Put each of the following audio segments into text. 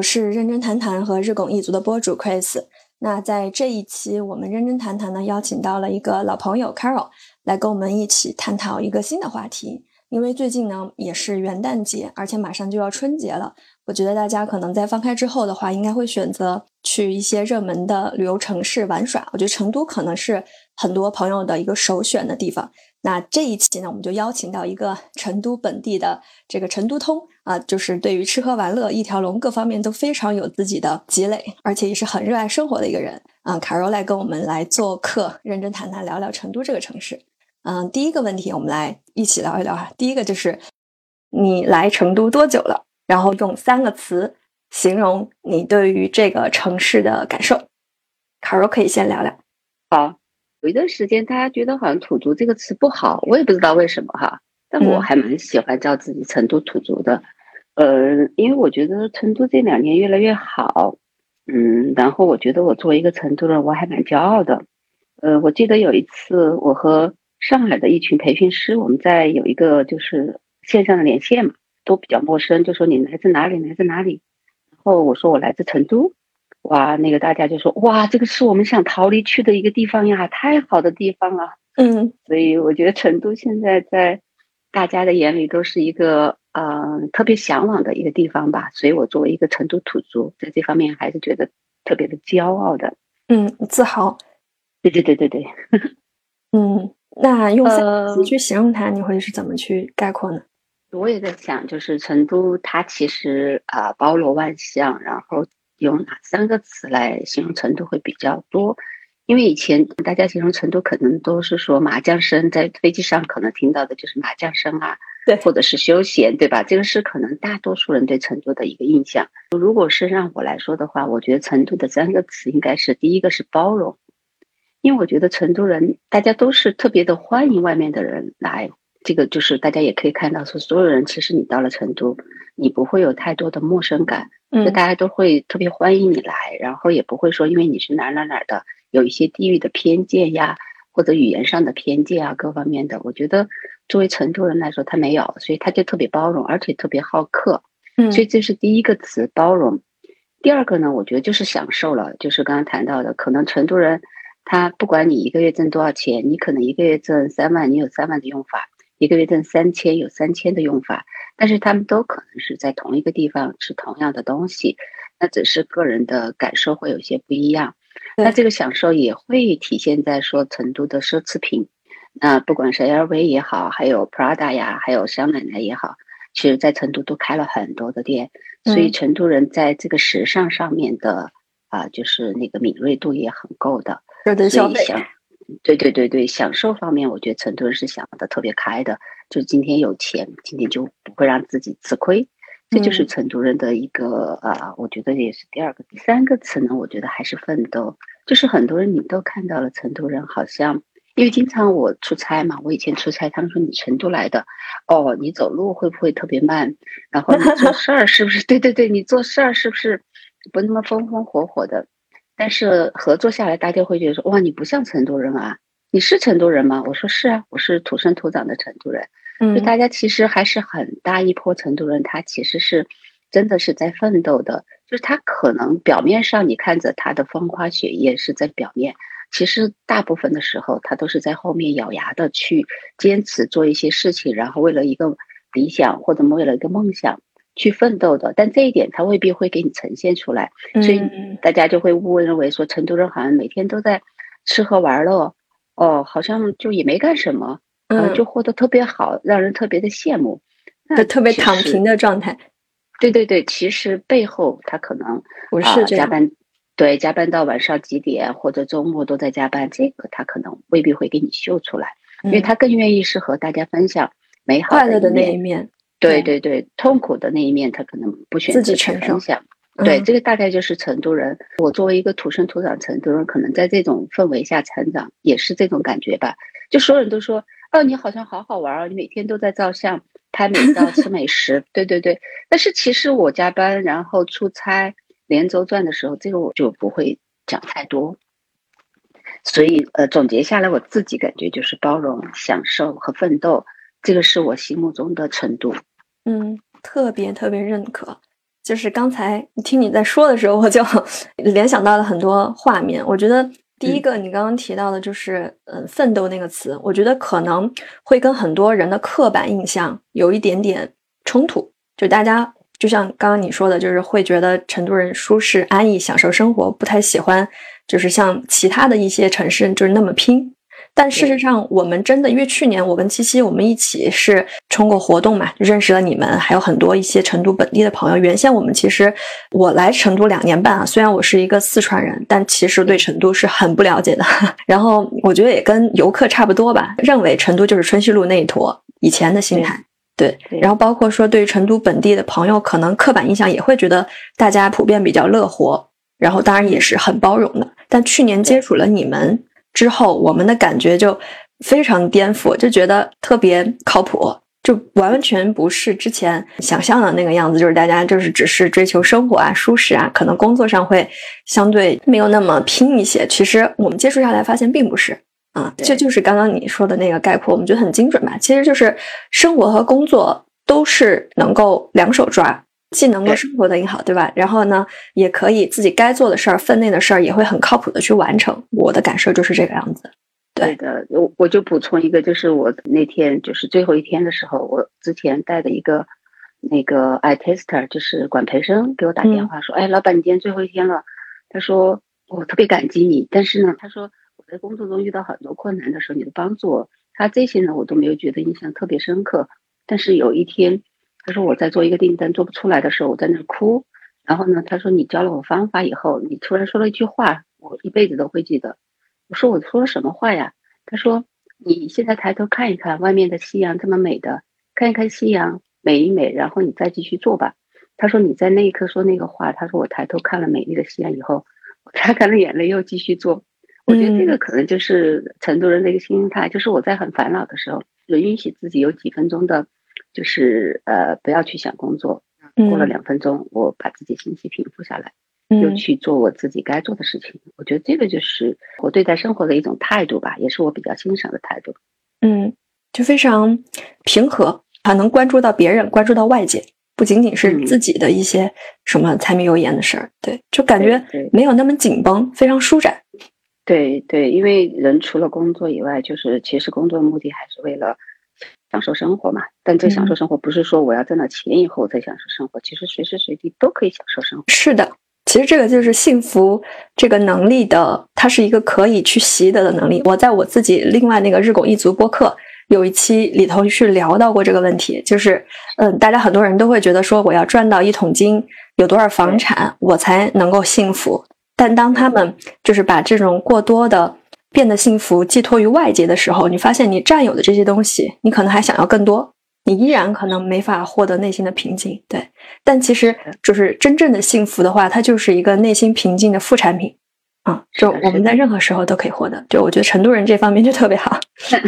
我是认真谈谈和日拱一族的播主 Chris。那在这一期，我们认真谈谈呢，邀请到了一个老朋友 Carol 来跟我们一起探讨一个新的话题。因为最近呢也是元旦节，而且马上就要春节了，我觉得大家可能在放开之后的话，应该会选择去一些热门的旅游城市玩耍。我觉得成都可能是很多朋友的一个首选的地方。那这一期呢，我们就邀请到一个成都本地的这个成都通啊，就是对于吃喝玩乐一条龙各方面都非常有自己的积累，而且也是很热爱生活的一个人啊。卡柔来跟我们来做客，认真谈谈聊聊成都这个城市。嗯，第一个问题，我们来一起聊一聊哈。第一个就是你来成都多久了？然后用三个词形容你对于这个城市的感受。卡柔可以先聊聊。好，有一段时间大家觉得好像“土族”这个词不好，我也不知道为什么哈。但我还蛮喜欢叫自己成都土族的。呃，因为我觉得成都这两年越来越好。嗯，然后我觉得我作为一个成都人，我还蛮骄傲的。呃，我记得有一次我和上海的一群培训师，我们在有一个就是线上的连线嘛，都比较陌生，就说你来自哪里，来自哪里。然后我说我来自成都，哇，那个大家就说哇，这个是我们想逃离去的一个地方呀，太好的地方了。嗯，所以我觉得成都现在在大家的眼里都是一个呃特别向往的一个地方吧。所以我作为一个成都土著，在这方面还是觉得特别的骄傲的。嗯，自豪。对对对对对。嗯。那用三个词去形容它，你会是怎么去概括呢？我也在想，就是成都，它其实啊包罗万象，然后用哪三个词来形容成都会比较多？因为以前大家形容成都可能都是说麻将声，在飞机上可能听到的就是麻将声啊，对，或者是休闲，对吧？这个是可能大多数人对成都的一个印象。如果是让我来说的话，我觉得成都的三个词应该是第一个是包容。因为我觉得成都人，大家都是特别的欢迎外面的人来。这个就是大家也可以看到，说所有人其实你到了成都，你不会有太多的陌生感，就大家都会特别欢迎你来，然后也不会说因为你是哪哪哪的，有一些地域的偏见呀，或者语言上的偏见啊，各方面的。我觉得作为成都人来说，他没有，所以他就特别包容，而且特别好客。嗯，所以这是第一个词包容。第二个呢，我觉得就是享受了，就是刚刚谈到的，可能成都人。他不管你一个月挣多少钱，你可能一个月挣三万，你有三万的用法；一个月挣三千，有三千的用法。但是他们都可能是在同一个地方吃同样的东西，那只是个人的感受会有些不一样。那这个享受也会体现在说成都的奢侈品，那不管是 LV 也好，还有 Prada 呀，还有香奶奶也好，其实在成都都开了很多的店，所以成都人在这个时尚上面的啊，就是那个敏锐度也很够的。所以享，对对对对，享受方面，我觉得成都人是想的特别开的。就今天有钱，今天就不会让自己吃亏，这就是成都人的一个啊，我觉得也是第二个、第三个词呢。我觉得还是奋斗，就是很多人你都看到了，成都人好像因为经常我出差嘛，我以前出差，他们说你成都来的，哦，你走路会不会特别慢？然后你做事儿是不是？对对对，你做事儿是不是不那么风风火火的？但是合作下来，大家会觉得说：“哇，你不像成都人啊！你是成都人吗？”我说：“是啊，我是土生土长的成都人。”嗯，就大家其实还是很大一波成都人，他其实是真的是在奋斗的。就是他可能表面上你看着他的风花雪月是在表面，其实大部分的时候他都是在后面咬牙的去坚持做一些事情，然后为了一个理想或者为了一个梦想。去奋斗的，但这一点他未必会给你呈现出来，所以大家就会误认为说成都人好像每天都在吃喝玩乐，哦，好像就也没干什么，嗯，就活得特别好，让人特别的羡慕，就特别躺平的状态。对对对，其实背后他可能不是加班，对，加班到晚上几点或者周末都在加班，这个他可能未必会给你秀出来，因为他更愿意是和大家分享美好快乐的那一面。对对对，痛苦的那一面他可能不选择去分享。对，这个大概就是成都人。我作为一个土生土长成都人，可能在这种氛围下成长，也是这种感觉吧。就所有人都说，哦，你好像好好玩哦，你每天都在照相、拍美 照、吃美食。对对对，但是其实我加班，然后出差、连轴转的时候，这个我就不会讲太多。所以，呃，总结下来，我自己感觉就是包容、享受和奋斗，这个是我心目中的程度。嗯，特别特别认可。就是刚才听你在说的时候，我就 联想到了很多画面。我觉得第一个你刚刚提到的就是“嗯，奋斗”那个词，我觉得可能会跟很多人的刻板印象有一点点冲突。就大家就像刚刚你说的，就是会觉得成都人舒适安逸、享受生活，不太喜欢就是像其他的一些城市就是那么拼。但事实上，我们真的，因为去年我跟七七我们一起是通过活动嘛，认识了你们，还有很多一些成都本地的朋友。原先我们其实我来成都两年半啊，虽然我是一个四川人，但其实对成都是很不了解的。然后我觉得也跟游客差不多吧，认为成都就是春熙路那一坨，以前的心态。对，然后包括说对于成都本地的朋友，可能刻板印象也会觉得大家普遍比较乐活，然后当然也是很包容的。但去年接触了你们。之后，我们的感觉就非常颠覆，就觉得特别靠谱，就完全不是之前想象的那个样子。就是大家就是只是追求生活啊、舒适啊，可能工作上会相对没有那么拼一些。其实我们接触下来发现并不是啊，这就是刚刚你说的那个概括，我们觉得很精准吧。其实就是生活和工作都是能够两手抓。既能够生活的也好，对吧？然后呢，也可以自己该做的事儿、分内的事儿，也会很靠谱的去完成。我的感受就是这个样子。对的，我我就补充一个，就是我那天就是最后一天的时候，我之前带的一个那个 i tester，就是管培生，给我打电话说：“哎，老板，你今天最后一天了。”他说：“我特别感激你，但是呢，他说我在工作中遇到很多困难的时候，你的帮助，他这些呢，我都没有觉得印象特别深刻。但是有一天。”他说我在做一个订单做不出来的时候，我在那哭。然后呢，他说你教了我方法以后，你突然说了一句话，我一辈子都会记得。我说我说了什么话呀？他说你现在抬头看一看外面的夕阳这么美的，看一看夕阳美一美，然后你再继续做吧。他说你在那一刻说那个话，他说我抬头看了美丽的夕阳以后，我擦干了眼泪又继续做。我觉得这个可能就是成都人的一个心态，就是我在很烦恼的时候，就允许自己有几分钟的。就是呃，不要去想工作。过了两分钟，我把自己心情平复下来，又去做我自己该做的事情。我觉得这个就是我对待生活的一种态度吧，也是我比较欣赏的态度。嗯，就非常平和啊，能关注到别人，关注到外界，不仅仅是自己的一些什么柴米油盐的事儿。对，就感觉没有那么紧绷，非常舒展。对对，因为人除了工作以外，就是其实工作的目的还是为了。享受生活嘛，但这享受生活不是说我要挣到钱以后再享受生活，其实随时随地都可以享受生活。是的，其实这个就是幸福这个能力的，它是一个可以去习得的能力。我在我自己另外那个日拱一卒播客有一期里头去聊到过这个问题，就是嗯，大家很多人都会觉得说我要赚到一桶金，有多少房产我才能够幸福，但当他们就是把这种过多的。变得幸福寄托于外界的时候，你发现你占有的这些东西，你可能还想要更多，你依然可能没法获得内心的平静。对，但其实就是真正的幸福的话，它就是一个内心平静的副产品啊，就我们在任何时候都可以获得。就我觉得成都人这方面就特别好。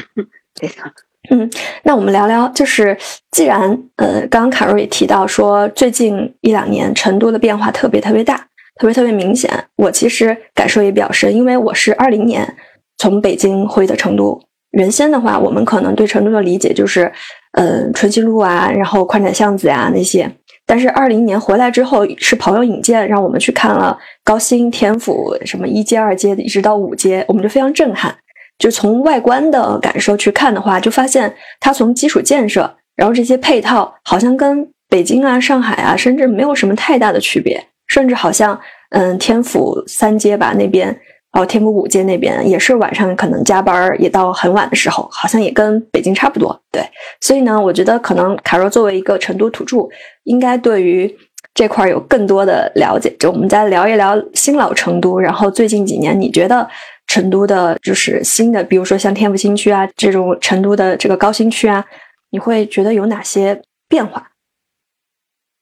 非常。嗯，那我们聊聊，就是既然呃，刚刚卡若也提到说，最近一两年成都的变化特别特别大，特别特别明显。我其实感受也比较深，因为我是二零年。从北京回的成都，原先的话，我们可能对成都的理解就是，嗯，春熙路啊，然后宽窄巷子呀那些。但是二零年回来之后，是朋友引荐，让我们去看了高新、天府什么一街、二街，一直到五街，我们就非常震撼。就从外观的感受去看的话，就发现它从基础建设，然后这些配套，好像跟北京啊、上海啊，深圳没有什么太大的区别，甚至好像，嗯，天府三街吧那边。然后天府五街那边也是晚上可能加班也到很晚的时候，好像也跟北京差不多。对，所以呢，我觉得可能卡若作为一个成都土著，应该对于这块有更多的了解。就我们再聊一聊新老成都，然后最近几年你觉得成都的就是新的，比如说像天府新区啊这种成都的这个高新区啊，你会觉得有哪些变化？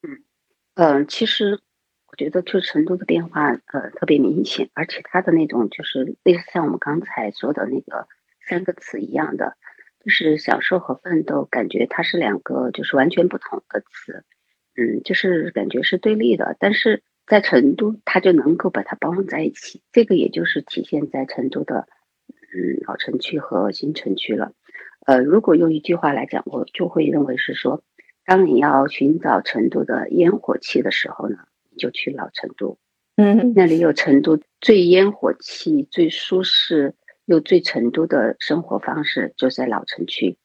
嗯嗯，其实。觉得就成都的变化，呃，特别明显，而且它的那种就是类似像我们刚才说的那个三个词一样的，就是享受和奋斗，感觉它是两个就是完全不同的词，嗯，就是感觉是对立的，但是在成都，它就能够把它包容在一起，这个也就是体现在成都的嗯老城区和新城区了，呃，如果用一句话来讲，我就会认为是说。当你要寻找成都的烟火气的时候呢，就去老成都。嗯，那里有成都最烟火气、最舒适又最成都的生活方式，就在老城区。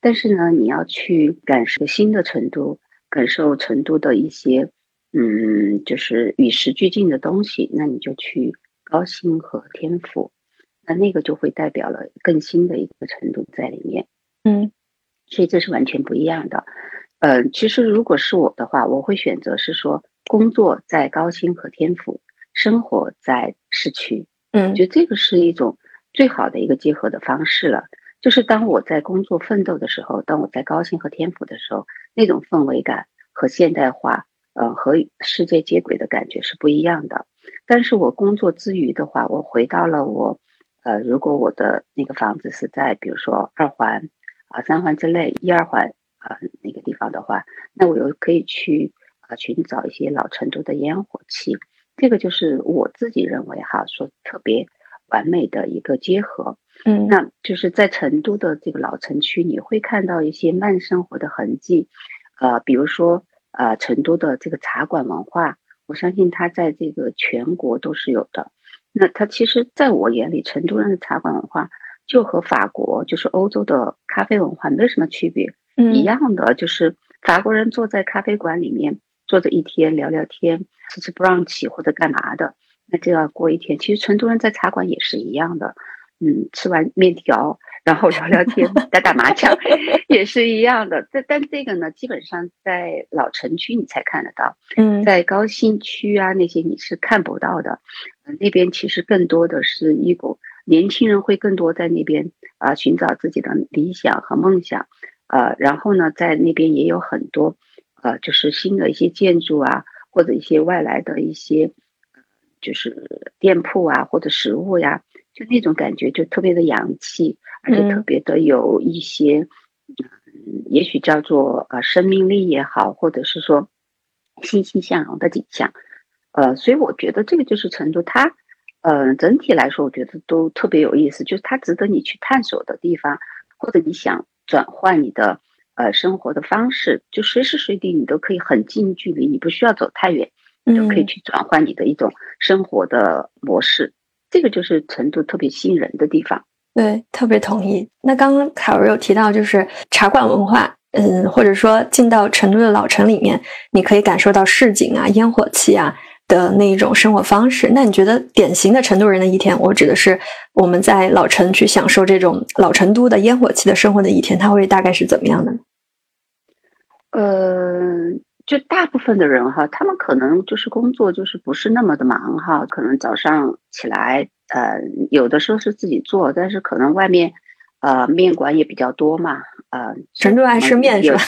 但是呢，你要去感受新的成都，感受成都的一些，嗯，就是与时俱进的东西，那你就去高新和天府，那那个就会代表了更新的一个程度在里面。嗯，所以这是完全不一样的。嗯，其实如果是我的话，我会选择是说工作在高薪和天府，生活在市区。嗯，我觉得这个是一种最好的一个结合的方式了。就是当我在工作奋斗的时候，当我在高薪和天府的时候，那种氛围感和现代化，呃，和世界接轨的感觉是不一样的。但是我工作之余的话，我回到了我，呃，如果我的那个房子是在比如说二环啊、三环之内，一二环啊那个地方的话，那我又可以去啊寻找一些老成都的烟火气。这个就是我自己认为哈，说特别完美的一个结合。嗯，那就是在成都的这个老城区，你会看到一些慢生活的痕迹，呃，比如说呃，成都的这个茶馆文化，我相信它在这个全国都是有的。那它其实在我眼里，成都人的茶馆文化就和法国就是欧洲的咖啡文化没什么区别，一样的，就是法国人坐在咖啡馆里面坐着一天聊聊天，吃吃 brunch 或者干嘛的，那就要过一天。其实成都人在茶馆也是一样的。嗯，吃完面条，然后聊聊天，打打麻将，也是一样的。但但这个呢，基本上在老城区你才看得到。嗯，在高新区啊那些你是看不到的。那边其实更多的是一股年轻人会更多在那边啊寻找自己的理想和梦想。呃，然后呢，在那边也有很多呃，就是新的一些建筑啊，或者一些外来的一些就是店铺啊，或者食物呀。就那种感觉就特别的洋气，而且特别的有一些，嗯，也许叫做呃生命力也好，或者是说欣欣向荣的景象，呃，所以我觉得这个就是成都，它，呃，整体来说我觉得都特别有意思，就是它值得你去探索的地方，或者你想转换你的呃生活的方式，就随时随地你都可以很近距离，你不需要走太远，你都可以去转换你的一种生活的模式。这个就是成都特别吸引人的地方，对，特别同意。那刚刚凯文有提到，就是茶馆文化，嗯，或者说进到成都的老城里面，你可以感受到市井啊、烟火气啊的那一种生活方式。那你觉得典型的成都人的一天，我指的是我们在老城去享受这种老成都的烟火气的生活的一天，它会大概是怎么样的？呃。就大部分的人哈，他们可能就是工作就是不是那么的忙哈，可能早上起来，呃，有的时候是自己做，但是可能外面，呃，面馆也比较多嘛，呃，成都爱吃面是吧？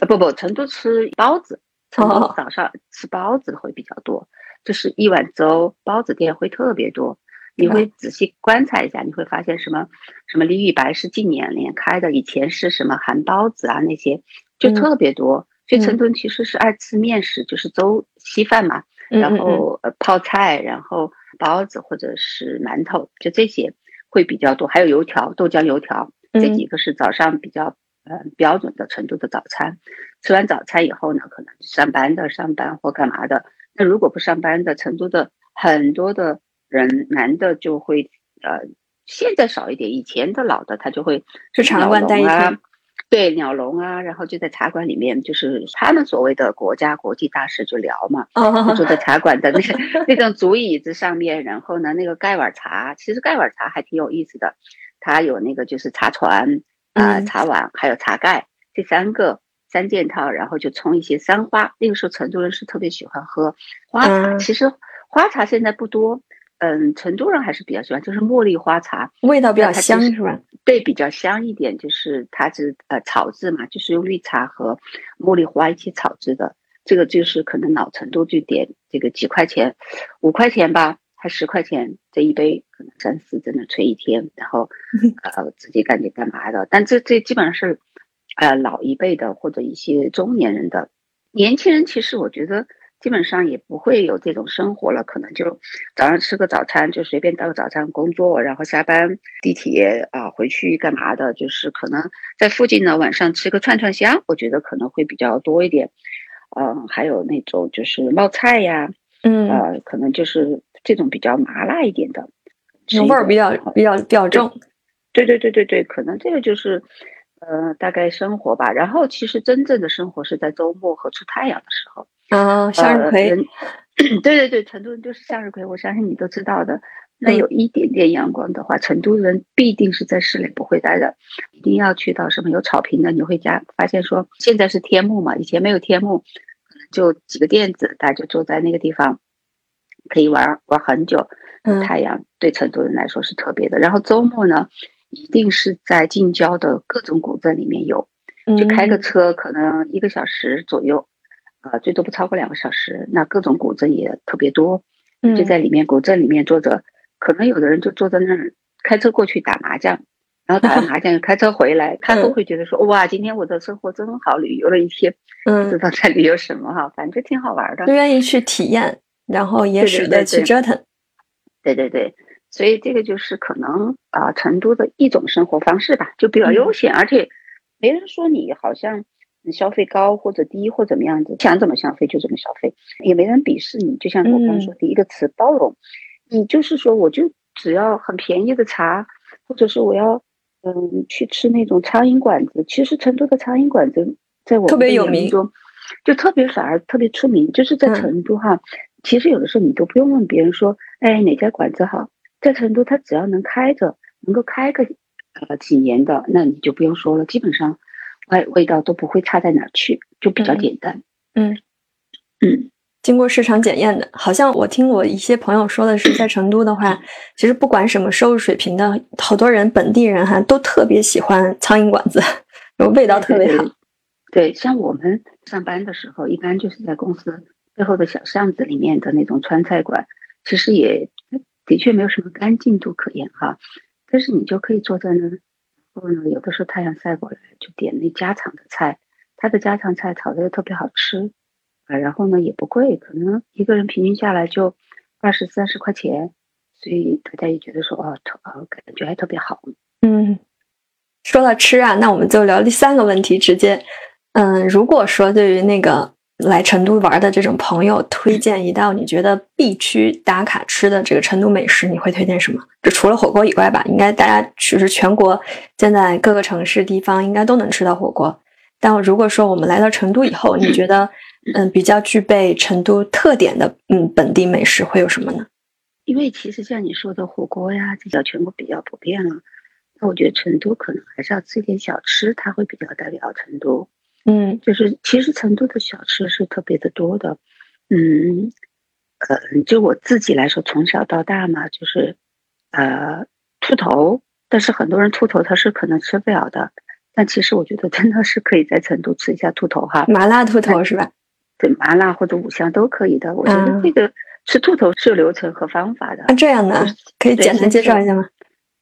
呃，不不，成都吃包子，成都早上吃包子会比较多，就是一碗粥，包子店会特别多，你会仔细观察一下，你会发现什么什么李宇白是近年连开的，以前是什么韩包子啊那些，就特别多。所以成都人其实是爱吃面食，就是粥稀饭嘛，然后呃泡菜，然后包子或者是馒头，就这些会比较多，还有油条、豆浆油条，这几个是早上比较呃标准的成都的早餐。吃完早餐以后呢，可能上班的上班或干嘛的。那如果不上班的，成都的很多的人男的就会呃现在少一点，以前的老的他就会去茶馆待一天。对鸟笼啊，然后就在茶馆里面，就是他们所谓的国家国际大事就聊嘛，坐在茶馆的那个 那种竹椅子上面，然后呢，那个盖碗茶，其实盖碗茶还挺有意思的，它有那个就是茶船啊、茶碗还有茶盖这三个三件套，然后就冲一些三花。那个时候成都人是特别喜欢喝花茶，其实花茶现在不多。嗯，成都人还是比较喜欢，就是茉莉花茶，味道比较香，是吧？对，比较香一点，就是它是呃炒制嘛，就是用绿茶和茉莉花一起炒制的。这个就是可能老成都就点这个几块钱，五块钱吧，还十块钱这一杯，可能三四真的吹一天，然后 呃自己感觉干嘛的？但这这基本上是，呃老一辈的或者一些中年人的，年轻人其实我觉得基本上也不会有这种生活了，可能就早上吃个早餐，就随便到个早餐工作，然后下班地铁啊回去干嘛的，就是可能在附近呢，晚上吃个串串香，我觉得可能会比较多一点。嗯，还有那种就是冒菜呀，嗯，呃，可能就是这种比较麻辣一点的，味儿比较比较比较重。对对对对对，可能这个就是。呃，大概生活吧。然后，其实真正的生活是在周末和出太阳的时候啊。向日葵，对对对，成都人就是向日葵。我相信你都知道的。那有一点点阳光的话，成都人必定是在室内不会待的，一定要去到什么有草坪的。你会家发现说，现在是天幕嘛，以前没有天幕，就几个垫子，大家就坐在那个地方，可以玩玩很久。太阳对成都人来说是特别的。然后周末呢？一定是在近郊的各种古镇里面有，就开个车可能一个小时左右，呃，最多不超过两个小时。那各种古镇也特别多，就在里面古镇里面坐着，可能有的人就坐在那儿开车过去打麻将，然后打完麻将又开车回来，他都会觉得说哇，今天我的生活真好，旅游了一天，不知道在旅游什么哈，反正挺好玩的，就愿意去体验，然后也舍得去折腾。对对对。所以这个就是可能啊，成都的一种生活方式吧，就比较悠闲，而且没人说你好像消费高或者低或怎么样子，想怎么消费就怎么消费，也没人鄙视你。就像我刚刚说第一个词包容，你就是说我就只要很便宜的茶，或者是我要嗯去吃那种苍蝇馆子，其实成都的苍蝇馆子在我特别有名中，就特别反而特别出名，就是在成都哈，其实有的时候你都不用问别人说，哎哪家馆子好。在成都，它只要能开着，能够开个呃几年的，那你就不用说了，基本上味味道都不会差在哪儿去，就比较简单。嗯嗯，经过市场检验的，好像我听我一些朋友说的是，在成都的话，其实不管什么收入水平的，好多人本地人哈都特别喜欢苍蝇馆子，味道特别好。对，像我们上班的时候，一般就是在公司背后的小巷子里面的那种川菜馆，其实也。的确没有什么干净度可言哈，但是你就可以坐在那，然后呢，有的时候太阳晒过来，就点那家常的菜，他的家常菜炒的又特别好吃啊，然后呢也不贵，可能一个人平均下来就二十三十块钱，所以大家也觉得说哦，特哦感觉还特别好。嗯，说到吃啊，那我们就聊第三个问题，直接，嗯，如果说对于那个。来成都玩的这种朋友，推荐一道你觉得必须打卡吃的这个成都美食，你会推荐什么？就除了火锅以外吧，应该大家其实全国现在各个城市地方应该都能吃到火锅。但如果说我们来到成都以后，你觉得嗯比较具备成都特点的嗯本地美食会有什么呢？因为其实像你说的火锅呀，这叫全国比较普遍了。那我觉得成都可能还是要吃一点小吃，它会比较代表成都。嗯，就是其实成都的小吃是特别的多的，嗯，呃，就我自己来说，从小到大嘛，就是呃兔头，但是很多人兔头他是可能吃不了的，但其实我觉得真的是可以在成都吃一下兔头哈，麻辣兔头是吧？对，麻辣或者五香都可以的。我觉得这个吃兔头是有流程和方法的。啊，这样的可以简单介绍一下吗？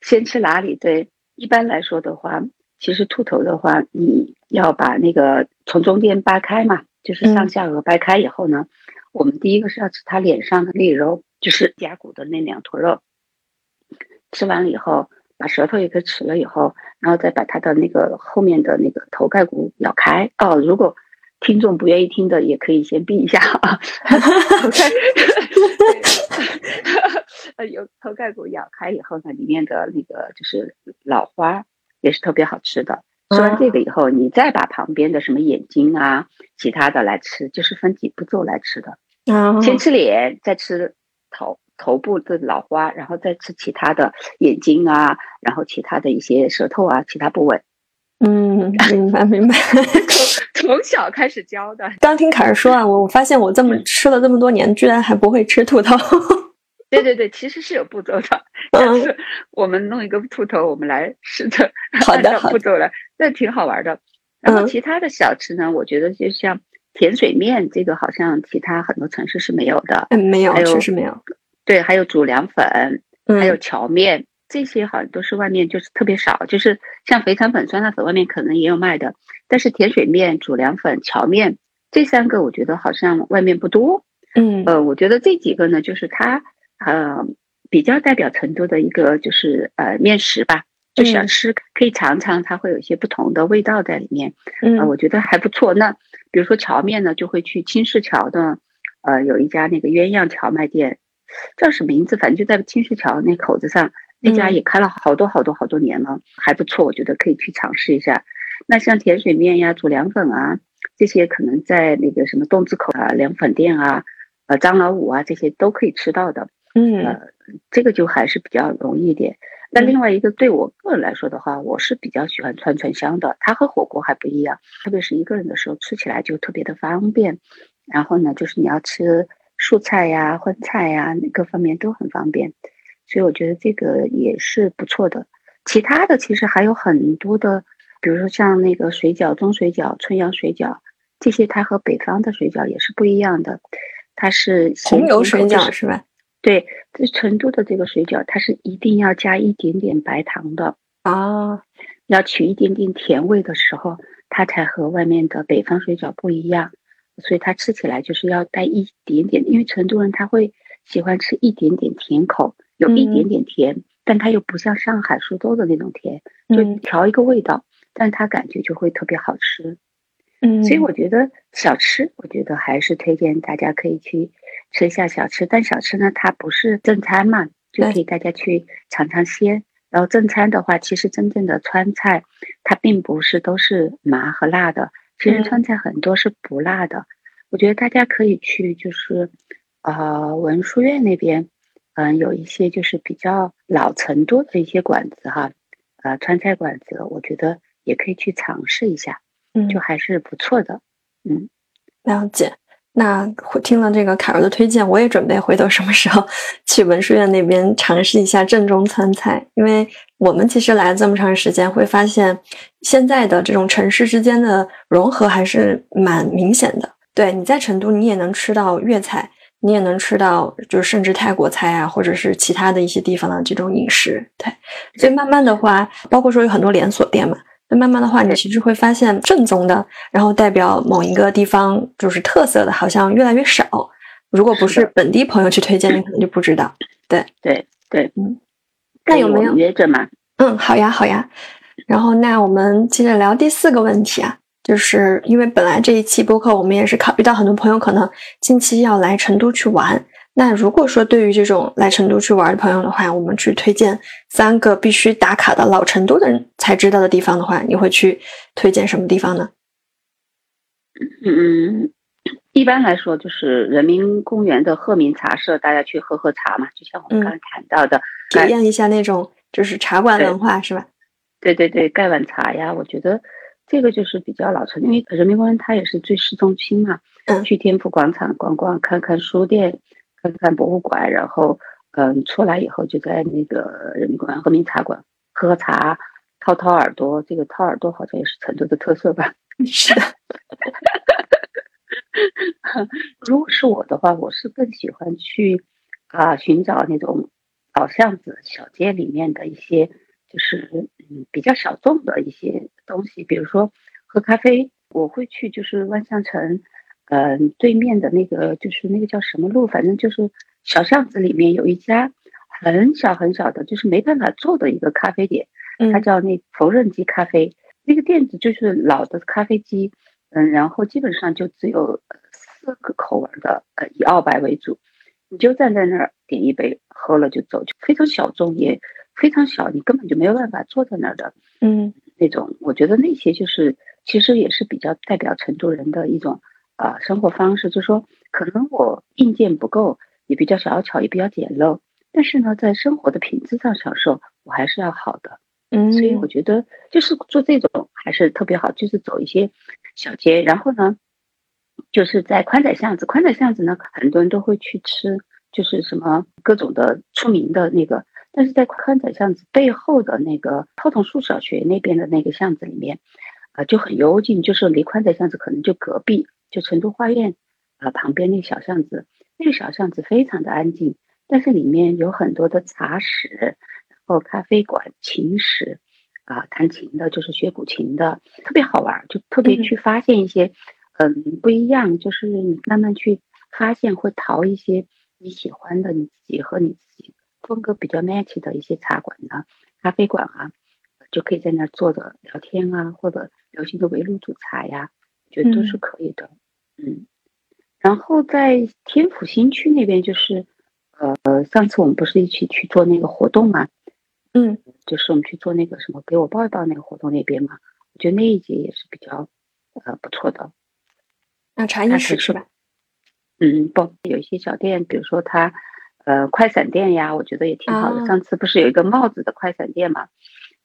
先吃哪里？对，一般来说的话。其实兔头的话，你要把那个从中间掰开嘛，就是上下颚掰开以后呢，我们第一个是要吃它脸上的那肉，就是甲骨的那两坨肉。吃完了以后，把舌头也给吃了以后，然后再把它的那个后面的那个头盖骨咬开。哦，如果听众不愿意听的，也可以先闭一下啊。呃，有头盖骨咬开以后呢，里面的那个就是脑花。也是特别好吃的。吃完这个以后，你再把旁边的什么眼睛啊、其他的来吃，就是分几步骤来吃的。先吃脸，再吃头头部的老花，然后再吃其他的眼睛啊，然后其他的一些舌头啊，其他部位。嗯，明白明白。从从小开始教的。刚听凯儿说啊，我我发现我这么吃了这么多年，居然还不会吃兔头。对对对，其实是有步骤的。但是我们弄一个兔头，我们来试着 按照步骤来，那挺好玩的。然后其他的小吃呢，我觉得就像甜水面，这个好像其他很多城市是没有的。嗯，没有，确实没有。对，还有煮凉粉，还有荞面，这些好像都是外面就是特别少，就是像肥肠粉、酸辣粉，外面可能也有卖的。但是甜水面、煮凉粉、荞面这三个我觉得好像外面不多。嗯，呃，我觉得这几个呢，就是它呃比较代表成都的一个就是呃面食吧，就小吃可以尝尝，它会有一些不同的味道在里面。嗯，我觉得还不错。那比如说荞面呢，就会去青石桥的呃有一家那个鸳鸯荞麦店，叫什么名字？反正就在青石桥那口子上。那家也开了好多好多好多年了，还不错，我觉得可以去尝试一下。那像甜水面呀、煮凉粉啊这些，可能在那个什么洞子口啊、凉粉店啊、呃张老五啊这些都可以吃到的。嗯，呃，这个就还是比较容易一点。那另外一个对我个人来说的话，我是比较喜欢串串香的，它和火锅还不一样，特别是一个人的时候吃起来就特别的方便。然后呢，就是你要吃素菜呀、荤菜呀，各方面都很方便。所以我觉得这个也是不错的。其他的其实还有很多的，比如说像那个水饺、中水饺、春阳水饺，这些它和北方的水饺也是不一样的。它是红油水饺是吧？对，这成都的这个水饺，它是一定要加一点点白糖的啊，要取一点点甜味的时候，它才和外面的北方水饺不一样。所以它吃起来就是要带一点点，因为成都人他会喜欢吃一点点甜口。有一点点甜，但它又不像上海苏州的那种甜，就调一个味道，但它感觉就会特别好吃。嗯，所以我觉得小吃，我觉得还是推荐大家可以去吃一下小吃。但小吃呢，它不是正餐嘛，就可以大家去尝尝鲜。然后正餐的话，其实真正的川菜，它并不是都是麻和辣的，其实川菜很多是不辣的。我觉得大家可以去，就是呃文殊院那边。嗯，有一些就是比较老成都的一些馆子哈，呃，川菜馆子，我觉得也可以去尝试一下，嗯，就还是不错的，嗯，了解。那听了这个凯儿的推荐，我也准备回头什么时候去文殊院那边尝试一下正宗川菜，因为我们其实来了这么长时间，会发现现在的这种城市之间的融合还是蛮明显的。对，你在成都，你也能吃到粤菜。你也能吃到，就是甚至泰国菜啊，或者是其他的一些地方的这种饮食，对。所以慢慢的话，包括说有很多连锁店嘛，那慢慢的话，你其实会发现正宗的，然后代表某一个地方就是特色的，好像越来越少。如果不是本地朋友去推荐，你可能就不知道。对对对，嗯。那有没有约着吗？嗯，好呀好呀。然后那我们接着聊第四个问题啊。就是因为本来这一期播客，我们也是考虑到很多朋友可能近期要来成都去玩。那如果说对于这种来成都去玩的朋友的话，我们去推荐三个必须打卡的老成都的人才知道的地方的话，你会去推荐什么地方呢？嗯，一般来说就是人民公园的鹤鸣茶社，大家去喝喝茶嘛，就像我们刚才谈到的，体验一下那种就是茶馆文化，是吧？对对对，盖碗茶呀，我觉得。这个就是比较老成，因为人民公园它也是最市中心嘛。嗯。去天府广场逛逛，看看书店，看看博物馆，然后嗯出来以后就在那个人民馆和民茶馆喝喝茶，掏掏耳朵。这个掏耳朵好像也是成都的特色吧？是的。如果是我的话，我是更喜欢去啊寻找那种老巷子、小街里面的一些。就是嗯比较小众的一些东西，比如说喝咖啡，我会去就是万象城，嗯对面的那个就是那个叫什么路，反正就是小巷子里面有一家很小很小的，就是没办法坐的一个咖啡店，它叫那缝纫机咖啡，那个店子就是老的咖啡机，嗯，然后基本上就只有四个口味的，呃以澳白为主，你就站在那儿点一杯喝了就走，就非常小众也。非常小，你根本就没有办法坐在那儿的，嗯，那种，我觉得那些就是其实也是比较代表成都人的一种啊生活方式，就是说可能我硬件不够，也比较小巧，也比较简陋，但是呢，在生活的品质上享受我还是要好的，嗯，所以我觉得就是做这种还是特别好，就是走一些小街，然后呢，就是在宽窄巷子，宽窄巷子呢，很多人都会去吃，就是什么各种的出名的那个。但是在宽窄巷子背后的那个泡桐树小学那边的那个巷子里面，啊，就很幽静，就是离宽窄巷子可能就隔壁，就成都花苑啊旁边那个小巷子，那个小巷子非常的安静，但是里面有很多的茶室，然后咖啡馆、琴室，啊，弹琴的，就是学古琴的，特别好玩，就特别去发现一些嗯不一样，就是你慢慢去发现，会淘一些你喜欢的，你自己和你自己风格比较 match 的一些茶馆啊、咖啡馆啊，就可以在那儿坐着聊天啊，或者流行的围炉煮茶呀，我觉得都是可以的。嗯，然后在天府新区那边，就是呃，上次我们不是一起去做那个活动嘛？嗯，就是我们去做那个什么，给我抱一抱那个活动那边嘛，我觉得那一节也是比较呃不错的。那茶艺室是吧？嗯，不，有一些小店，比如说它呃快闪店呀，我觉得也挺好的。上次不是有一个帽子的快闪店嘛？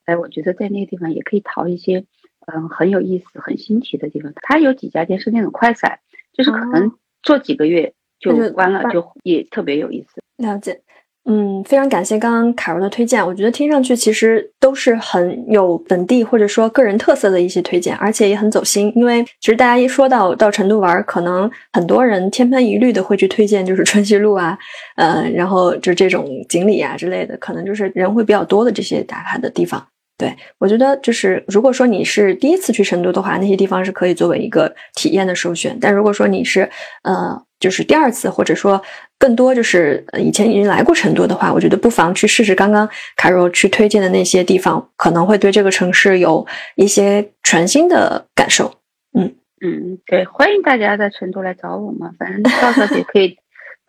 哎，我觉得在那个地方也可以淘一些嗯很有意思、很新奇的地方。它有几家店是那种快闪，就是可能做几个月就关了，就也特别有意思。了解。嗯，非常感谢刚刚卡柔的推荐，我觉得听上去其实都是很有本地或者说个人特色的一些推荐，而且也很走心。因为其实大家一说到到成都玩，可能很多人千篇一律的会去推荐就是春熙路啊，呃，然后就这种锦里啊之类的，可能就是人会比较多的这些打卡的地方。对我觉得就是如果说你是第一次去成都的话，那些地方是可以作为一个体验的首选。但如果说你是呃。就是第二次，或者说更多就是以前已经来过成都的话，我觉得不妨去试试刚刚卡若去推荐的那些地方，可能会对这个城市有一些全新的感受。嗯嗯，对，欢迎大家在成都来找我嘛，反正赵小姐可以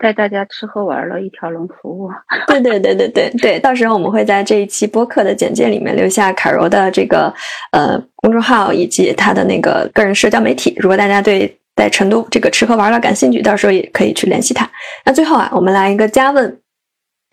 带大家吃喝玩乐一条龙服务。对对对对对对，到时候我们会在这一期播客的简介里面留下卡柔的这个呃公众号以及他的那个个人社交媒体，如果大家对。在成都这个吃喝玩乐感兴趣，到时候也可以去联系他。那最后啊，我们来一个加问，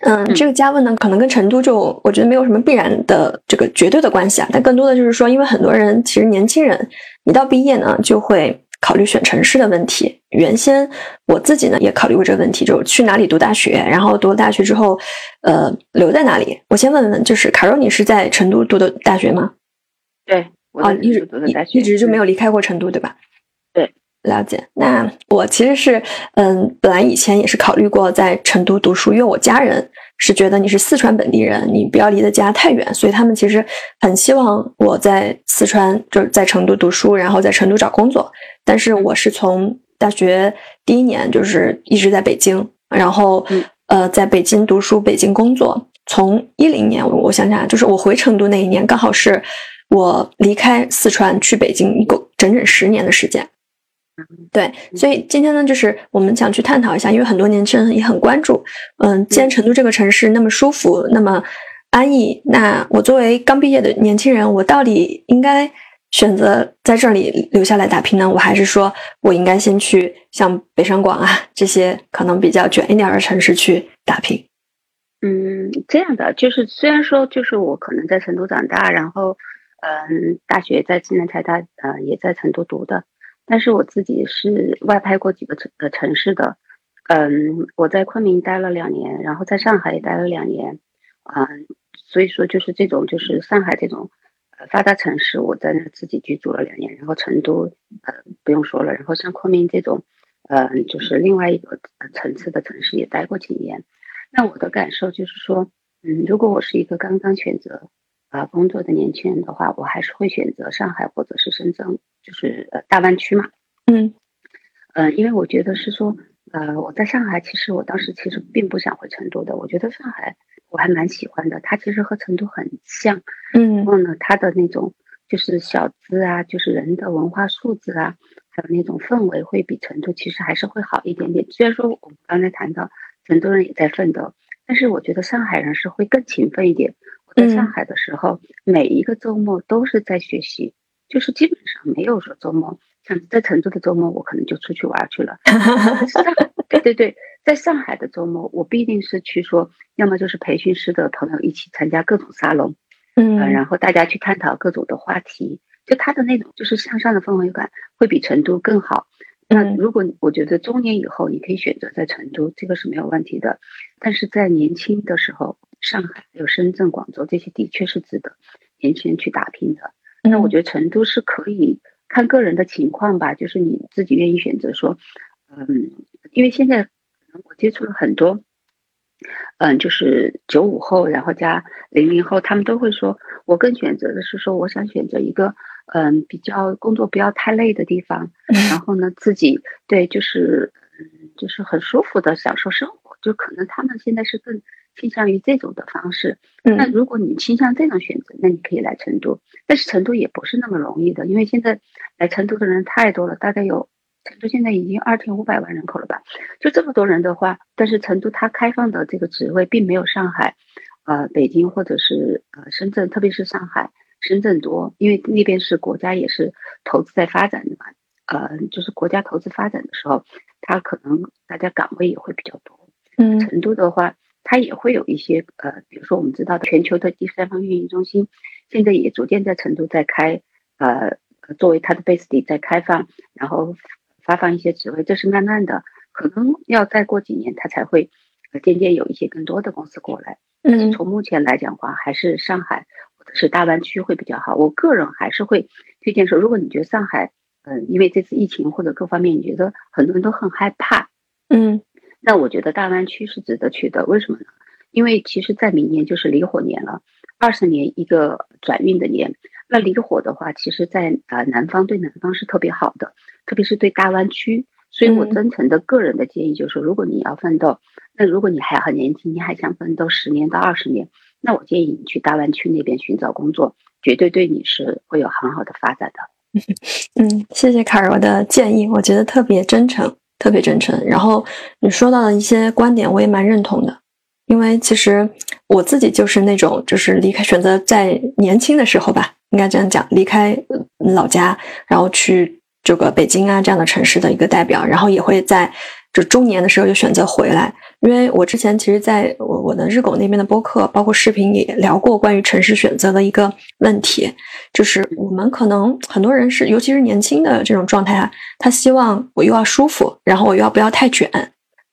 嗯，这个加问呢，可能跟成都就我觉得没有什么必然的这个绝对的关系啊，但更多的就是说，因为很多人其实年轻人一到毕业呢，就会考虑选城市的问题。原先我自己呢也考虑过这个问题，就去哪里读大学，然后读了大学之后，呃，留在哪里？我先问问，就是卡若，你是在成都读的大学吗？对，啊，一直读的大学一直就没有离开过成都，对吧？对了解，那我其实是，嗯，本来以前也是考虑过在成都读书，因为我家人是觉得你是四川本地人，你不要离的家太远，所以他们其实很希望我在四川，就是在成都读书，然后在成都找工作。但是我是从大学第一年就是一直在北京，然后呃，在北京读书，北京工作。从一零年，我想想，就是我回成都那一年，刚好是我离开四川去北京一个整整十年的时间。对，所以今天呢，就是我们想去探讨一下，因为很多年轻人也很关注。嗯，既然成都这个城市那么舒服，那么安逸，那我作为刚毕业的年轻人，我到底应该选择在这里留下来打拼呢？我还是说我应该先去像北上广啊这些可能比较卷一点的城市去打拼？嗯，这样的就是虽然说就是我可能在成都长大，然后嗯，大学在济南财大，呃，也在成都读的。但是我自己是外派过几个城呃城市的，嗯，我在昆明待了两年，然后在上海也待了两年，嗯，所以说就是这种就是上海这种呃发达城市，我在那自己居住了两年，然后成都呃不用说了，然后像昆明这种，嗯，就是另外一个层次的城市也待过几年，那我的感受就是说，嗯，如果我是一个刚刚选择。啊，工作的年轻人的话，我还是会选择上海或者是深圳，就是呃大湾区嘛。嗯嗯，因为我觉得是说，呃，我在上海，其实我当时其实并不想回成都的。我觉得上海我还蛮喜欢的，它其实和成都很像。嗯，然后呢，它的那种就是小资啊，就是人的文化素质啊，还有那种氛围会比成都其实还是会好一点点。虽然说我们刚才谈到成都人也在奋斗，但是我觉得上海人是会更勤奋一点。在上海的时候，每一个周末都是在学习，就是基本上没有说周末。像在成都的周末，我可能就出去玩去了。对对对，在上海的周末，我必定是去说，要么就是培训师的朋友一起参加各种沙龙，嗯，然后大家去探讨各种的话题，就他的那种就是向上的氛围感会比成都更好。那如果我觉得中年以后你可以选择在成都，这个是没有问题的，但是在年轻的时候。上海还有深圳、广州这些的确是值得年轻人去打拼的。那我觉得成都是可以看个人的情况吧，就是你自己愿意选择说，嗯，因为现在我接触了很多，嗯，就是九五后，然后加零零后，他们都会说，我更选择的是说，我想选择一个嗯比较工作不要太累的地方，然后呢自己对就是嗯就是很舒服的享受生活，就可能他们现在是更倾向于这种的方式。那如果你倾向这种选择，那你可以来成都，但是成都也不是那么容易的，因为现在来成都的人太多了，大概有。成都现在已经二千五百万人口了吧？就这么多人的话，但是成都它开放的这个职位并没有上海、呃北京或者是呃深圳，特别是上海、深圳多，因为那边是国家也是投资在发展的嘛。呃，就是国家投资发展的时候，它可能大家岗位也会比较多。嗯，成都的话，它也会有一些呃，比如说我们知道的全球的第三方运营中心，现在也逐渐在成都在开，呃，作为它的 base 地在开放，然后。发放一些职位，这是慢慢的，可能要再过几年，它才会渐渐有一些更多的公司过来。但是从目前来讲的话，还是上海或者是大湾区会比较好。我个人还是会推荐说，如果你觉得上海，嗯，因为这次疫情或者各方面，你觉得很多人都很害怕，嗯，那我觉得大湾区是值得去的。为什么呢？因为其实，在明年就是离火年了，二十年一个转运的年。那离火的话，其实，在呃南方对南方是特别好的，特别是对大湾区。所以我真诚的个人的建议就是说，如果你要奋斗，那如果你还很年轻，你还想奋斗十年到二十年，那我建议你去大湾区那边寻找工作，绝对对你是会有很好的发展的。嗯，谢谢卡柔的建议，我觉得特别真诚，特别真诚。然后你说到的一些观点，我也蛮认同的。因为其实我自己就是那种，就是离开选择在年轻的时候吧，应该这样讲，离开老家，然后去这个北京啊这样的城市的一个代表，然后也会在就中年的时候就选择回来。因为我之前其实在我我的日狗那边的播客，包括视频也聊过关于城市选择的一个问题，就是我们可能很多人是，尤其是年轻的这种状态啊，他希望我又要舒服，然后我又要不要太卷。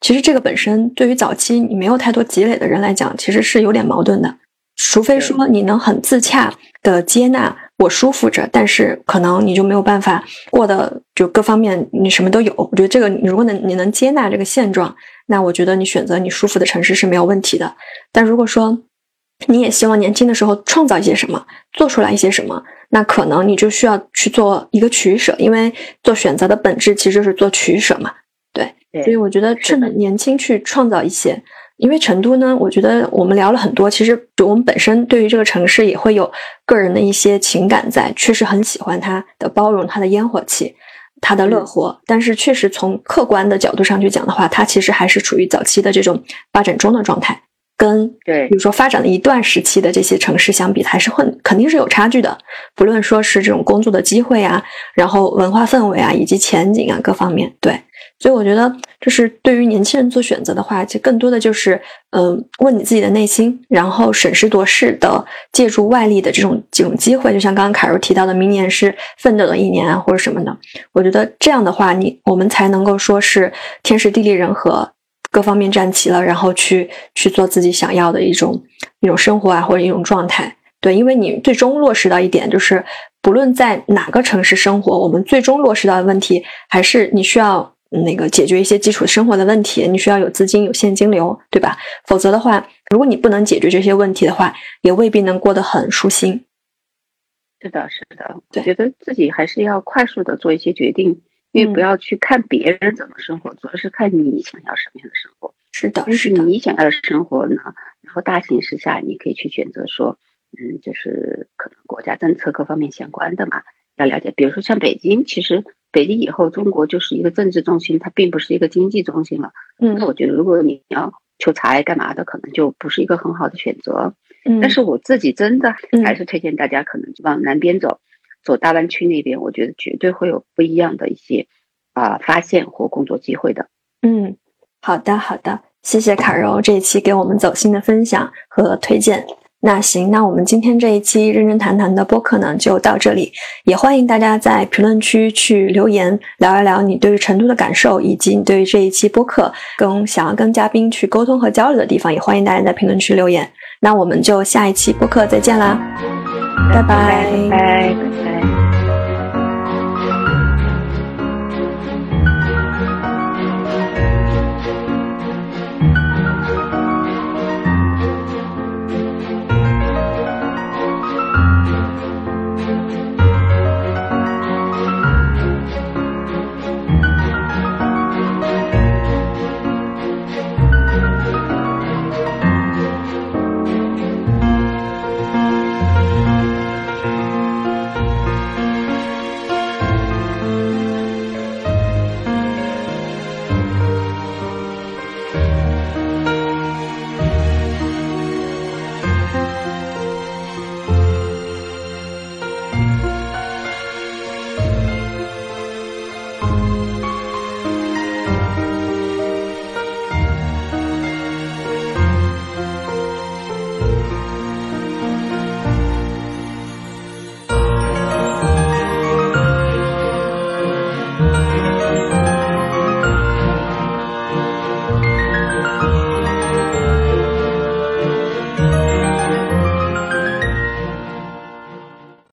其实这个本身对于早期你没有太多积累的人来讲，其实是有点矛盾的。除非说你能很自洽的接纳我舒服着，但是可能你就没有办法过得就各方面你什么都有。我觉得这个你如果能你能接纳这个现状，那我觉得你选择你舒服的城市是没有问题的。但如果说你也希望年轻的时候创造一些什么，做出来一些什么，那可能你就需要去做一个取舍，因为做选择的本质其实就是做取舍嘛。对所以我觉得趁着年轻去创造一些，因为成都呢，我觉得我们聊了很多，其实我们本身对于这个城市也会有个人的一些情感在，确实很喜欢它的包容、它的烟火气、它的乐活。但是确实从客观的角度上去讲的话，它其实还是处于早期的这种发展中的状态，跟对，比如说发展了一段时期的这些城市相比，还是会肯定是有差距的。不论说是这种工作的机会啊，然后文化氛围啊，以及前景啊各方面，对。所以我觉得，就是对于年轻人做选择的话，其实更多的就是，嗯，问你自己的内心，然后审时度势的借助外力的这种这种机会，就像刚刚凯如提到的，明年是奋斗的一年啊，或者什么的。我觉得这样的话，你我们才能够说是天时地利人和各方面站齐了，然后去去做自己想要的一种一种生活啊，或者一种状态。对，因为你最终落实到一点，就是不论在哪个城市生活，我们最终落实到的问题，还是你需要。那个解决一些基础生活的问题，你需要有资金、有现金流，对吧？否则的话，如果你不能解决这些问题的话，也未必能过得很舒心。是的，是的，我觉得自己还是要快速的做一些决定，因为不要去看别人怎么生活，主要是看你想要什么样的生活。是的，是你想要的生活呢，然后大形势下你可以去选择说，嗯，就是可能国家政策各方面相关的嘛，要了解。比如说像北京，其实。北京以后，中国就是一个政治中心，它并不是一个经济中心了。嗯，那我觉得，如果你要求财干嘛的，可能就不是一个很好的选择。嗯，但是我自己真的还是推荐大家，可能往南边走，走大湾区那边，我觉得绝对会有不一样的一些啊发现或工作机会的。嗯，好的，好的，谢谢卡柔这一期给我们走心的分享和推荐。那行，那我们今天这一期认真谈谈的播客呢，就到这里。也欢迎大家在评论区去留言，聊一聊你对于成都的感受，以及你对于这一期播客跟想要跟嘉宾去沟通和交流的地方，也欢迎大家在评论区留言。那我们就下一期播客再见啦，拜拜，拜拜。